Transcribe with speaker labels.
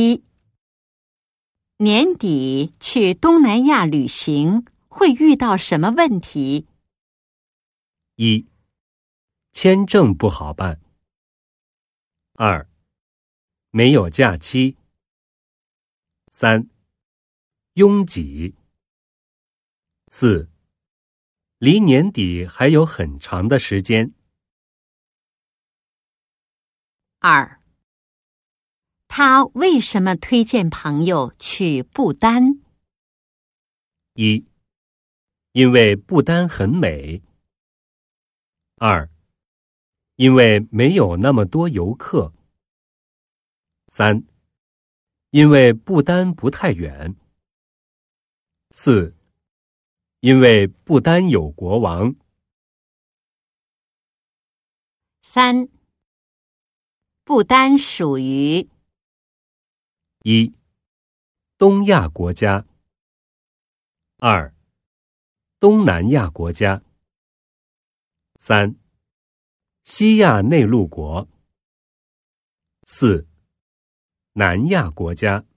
Speaker 1: 一、年底去东南亚旅行会遇到什么问题？
Speaker 2: 一、签证不好办；二、没有假期；三、拥挤；四、离年底还有很长的时间。
Speaker 1: 二、他为什么推荐朋友去不丹？
Speaker 2: 一、因为不丹很美；二、因为没有那么多游客；三、因为不丹不太远；四、因为不丹有国王。
Speaker 1: 三、不丹属于
Speaker 2: 一、东亚国家；二、东南亚国家；三、西亚内陆国；四、南亚国家。